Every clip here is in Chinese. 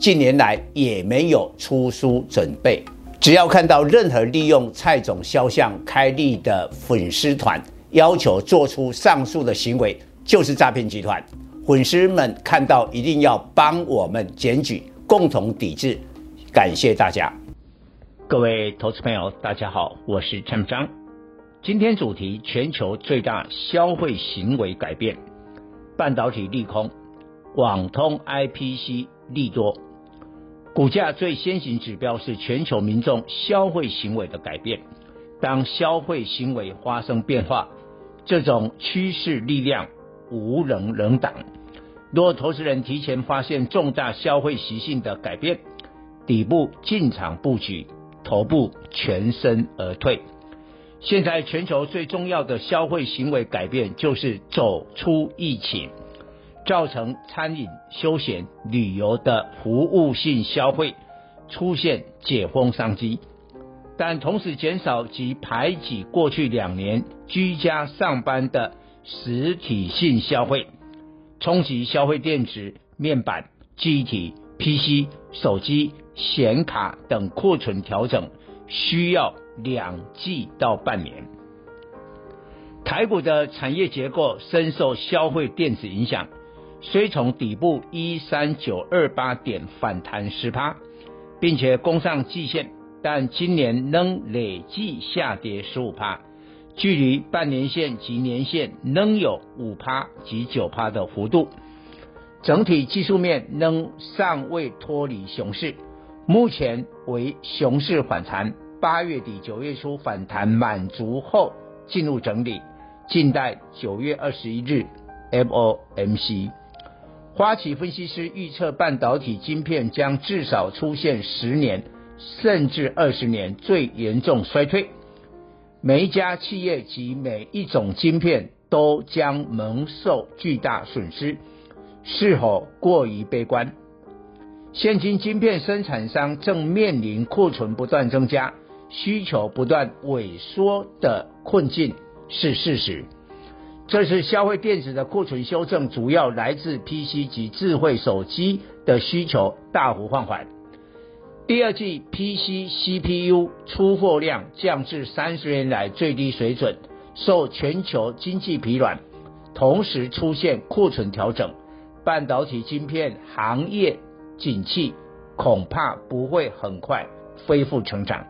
近年来也没有出书准备。只要看到任何利用蔡总肖像开立的粉丝团，要求做出上述的行为，就是诈骗集团。粉丝们看到一定要帮我们检举，共同抵制。感谢大家。各位投资朋友，大家好，我是陈章。今天主题：全球最大消费行为改变，半导体利空，网通 IPC 利多。股价最先行指标是全球民众消费行为的改变。当消费行为发生变化，这种趋势力量无人能挡。若投资人提前发现重大消费习性的改变，底部进场布局。头部全身而退。现在全球最重要的消费行为改变就是走出疫情，造成餐饮、休闲、旅游的服务性消费出现解封商机，但同时减少及排挤过去两年居家上班的实体性消费，冲击消费电子、面板、记忆体、PC、手机。显卡等库存调整需要两季到半年。台股的产业结构深受消费电子影响，虽从底部一三九二八点反弹十趴，并且攻上季线，但今年仍累计下跌十五趴，距离半年线及年线仍有五趴及九趴的幅度，整体技术面仍尚未脱离熊市。目前为熊市反弹，八月底九月初反弹满足后进入整理，静待九月二十一日 FOMC。花旗分析师预测，半导体晶片将至少出现十年甚至二十年最严重衰退，每一家企业及每一种晶片都将蒙受巨大损失，是否过于悲观？现今晶片生产商正面临库存不断增加、需求不断萎缩的困境是事实。这次消费电子的库存修正，主要来自 PC 及智慧手机的需求大幅放缓。第二季 PC CPU 出货量降至三十年来最低水准，受全球经济疲软，同时出现库存调整，半导体晶片行业。景气恐怕不会很快恢复成长，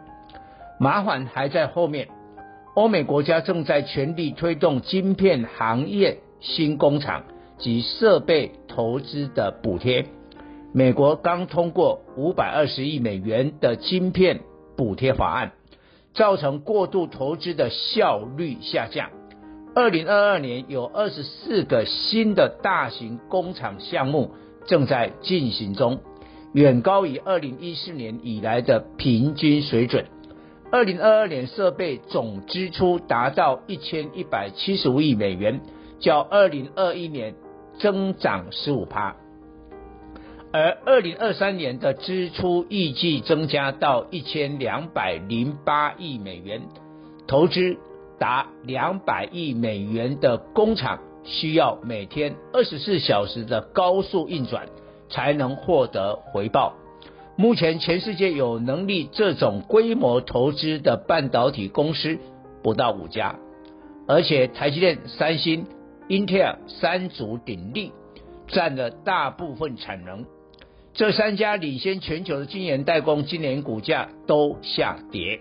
麻烦还在后面。欧美国家正在全力推动晶片行业新工厂及设备投资的补贴。美国刚通过五百二十亿美元的晶片补贴法案，造成过度投资的效率下降。二零二二年有二十四个新的大型工厂项目。正在进行中，远高于二零一四年以来的平均水准。二零二二年设备总支出达到一千一百七十五亿美元，较二零二一年增长十五趴。而二零二三年的支出预计增加到一千两百零八亿美元，投资达两百亿美元的工厂。需要每天二十四小时的高速运转才能获得回报。目前全世界有能力这种规模投资的半导体公司不到五家，而且台积电、三星、英特尔三足鼎立，占了大部分产能。这三家领先全球的晶圆代工今年股价都下跌，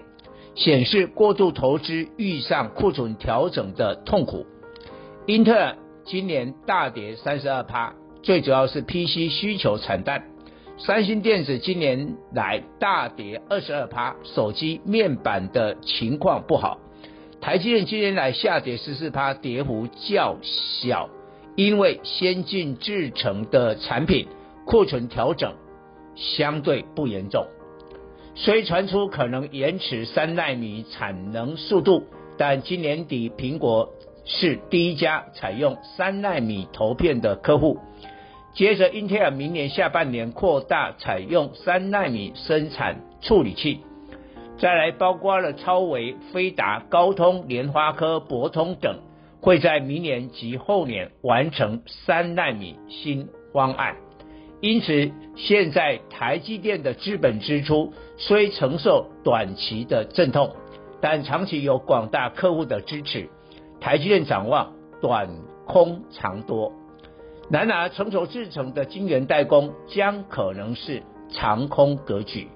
显示过度投资遇上库存调整的痛苦。英特尔今年大跌三十二趴，最主要是 PC 需求惨淡。三星电子今年来大跌二十二趴，手机面板的情况不好。台积电今年来下跌十四趴，跌幅较小，因为先进制程的产品库存调整，相对不严重。虽传出可能延迟三奈米产能速度，但今年底苹果是第一家采用三奈米投片的客户。接着，英特尔明年下半年扩大采用三纳米生产处理器。再来，包括了超微、飞达、高通、联发科、博通等，会在明年及后年完成三纳米新方案。因此，现在台积电的资本支出虽承受短期的阵痛，但长期有广大客户的支持，台积电展望短空长多。然而，成熟制成的晶圆代工将可能是长空格局。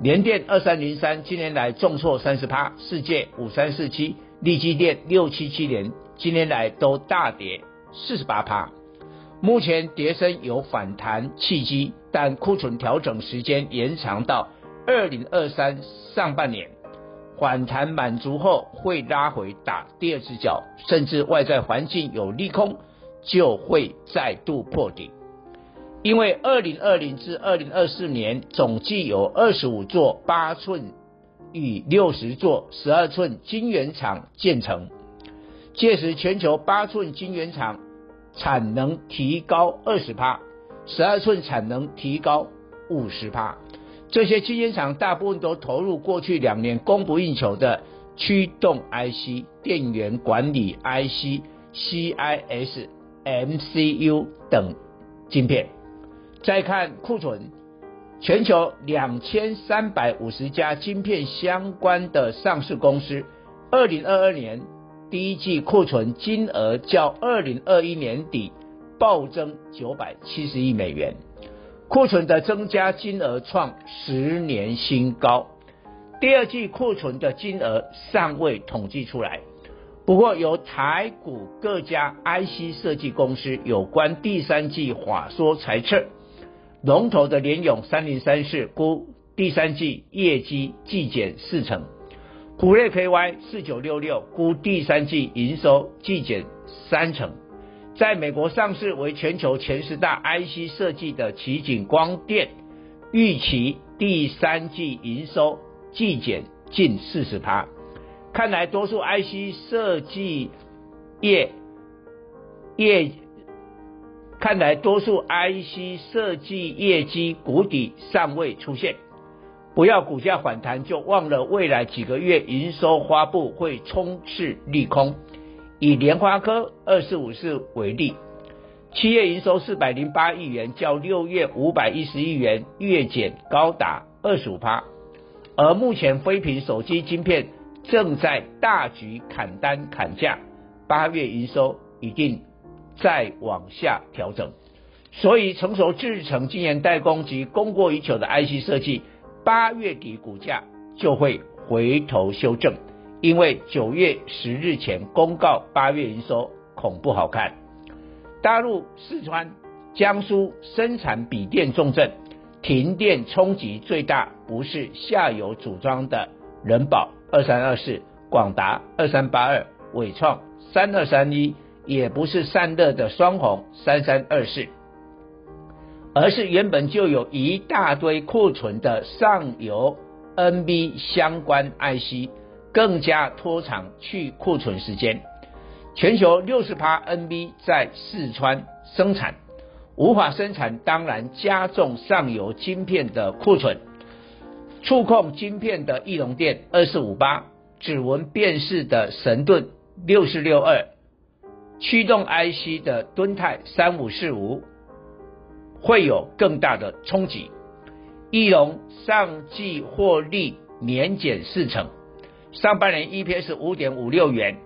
联电二三零三今年来重挫三十趴，世界五三四七、力积电六七七零今年来都大跌四十八趴。目前跌升有反弹契机，但库存调整时间延长到二零二三上半年，反弹满足后会拉回打第二只脚，甚至外在环境有利空就会再度破底。因为二零二零至二零二四年总计有二十五座八寸与六十座十二寸晶圆厂建成，届时全球八寸晶圆厂产能提高二十趴，十二寸产能提高五十趴。这些晶圆厂大部分都投入过去两年供不应求的驱动 IC、电源管理 IC、CIS、MCU 等晶片。再看库存，全球两千三百五十家晶片相关的上市公司，二零二二年第一季库存金额较二零二一年底暴增九百七十亿美元，库存的增加金额创十年新高。第二季库存的金额尚未统计出来，不过由台股各家 IC 设计公司有关第三季法说裁测。龙头的联咏三零三四估第三季业绩季减四成，普瑞 KY 四九六六估第三季营收季减三成，在美国上市为全球前十大 IC 设计的奇景光电预期第三季营收季减近四十趴，看来多数 IC 设计业业。看来多数 IC 设计业绩谷底尚未出现，不要股价反弹就忘了未来几个月营收发布会充斥利空。以联发科二四五四为例，七月营收四百零八亿元，较六月五百一十亿元月减高达二十五趴。而目前非屏手机晶片正在大举砍单砍价，八月营收一定。再往下调整，所以成熟制程晶圆代工及供过于求的 IC 设计，八月底股价就会回头修正，因为九月十日前公告八月营收恐不好看。大陆四川、江苏生产笔电重镇，停电冲击最大不是下游组装的人保二三二四、广达二三八二、纬创三二三一。也不是散热的双红三三二四，而是原本就有一大堆库存的上游 NB 相关 IC，更加拖长去库存时间。全球六十趴 NB 在四川生产，无法生产，当然加重上游晶片的库存。触控晶片的翼龙电二四五八，指纹辨识的神盾六四六二。驱动 IC 的敦泰三五四五会有更大的冲击。翼龙上季获利年减四成，上半年 EPS 五点五六元，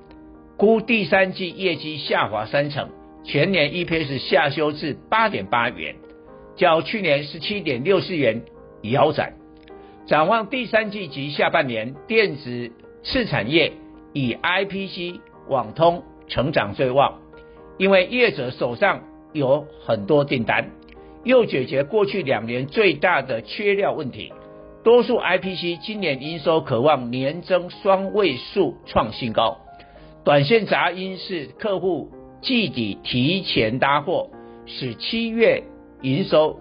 估第三季业绩下滑三成，全年 EPS 下修至八点八元，较去年十七点六四元腰斩。展望第三季及下半年，电子次产业以 IPC 网通。成长最旺，因为业者手上有很多订单，又解决过去两年最大的缺料问题。多数 IPC 今年营收可望年增双位数创新高。短线杂音是客户季底提前搭货，使七月营收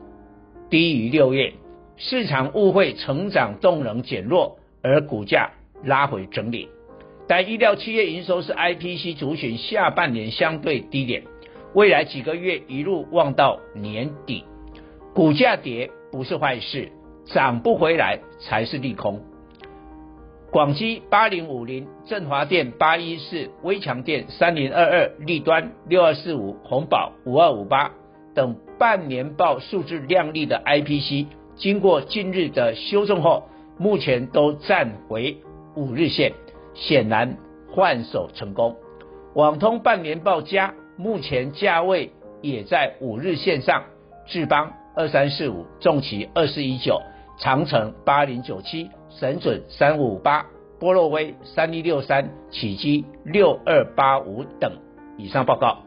低于六月。市场误会成长动能减弱，而股价拉回整理。但预料七月营收是 IPC 族群下半年相对低点，未来几个月一路望到年底，股价跌不是坏事，涨不回来才是利空。广西八零五零、振华电八一四、威强电三零二二、立端六二四五、鸿宝五二五八等半年报数字亮丽的 IPC，经过近日的修正后，目前都站回五日线。显然换手成功，网通半年报加，目前价位也在五日线上。智邦二三四五，重骑二四一九，长城八零九七，神准三五八，波洛威三一六三，启基六二八五等。以上报告。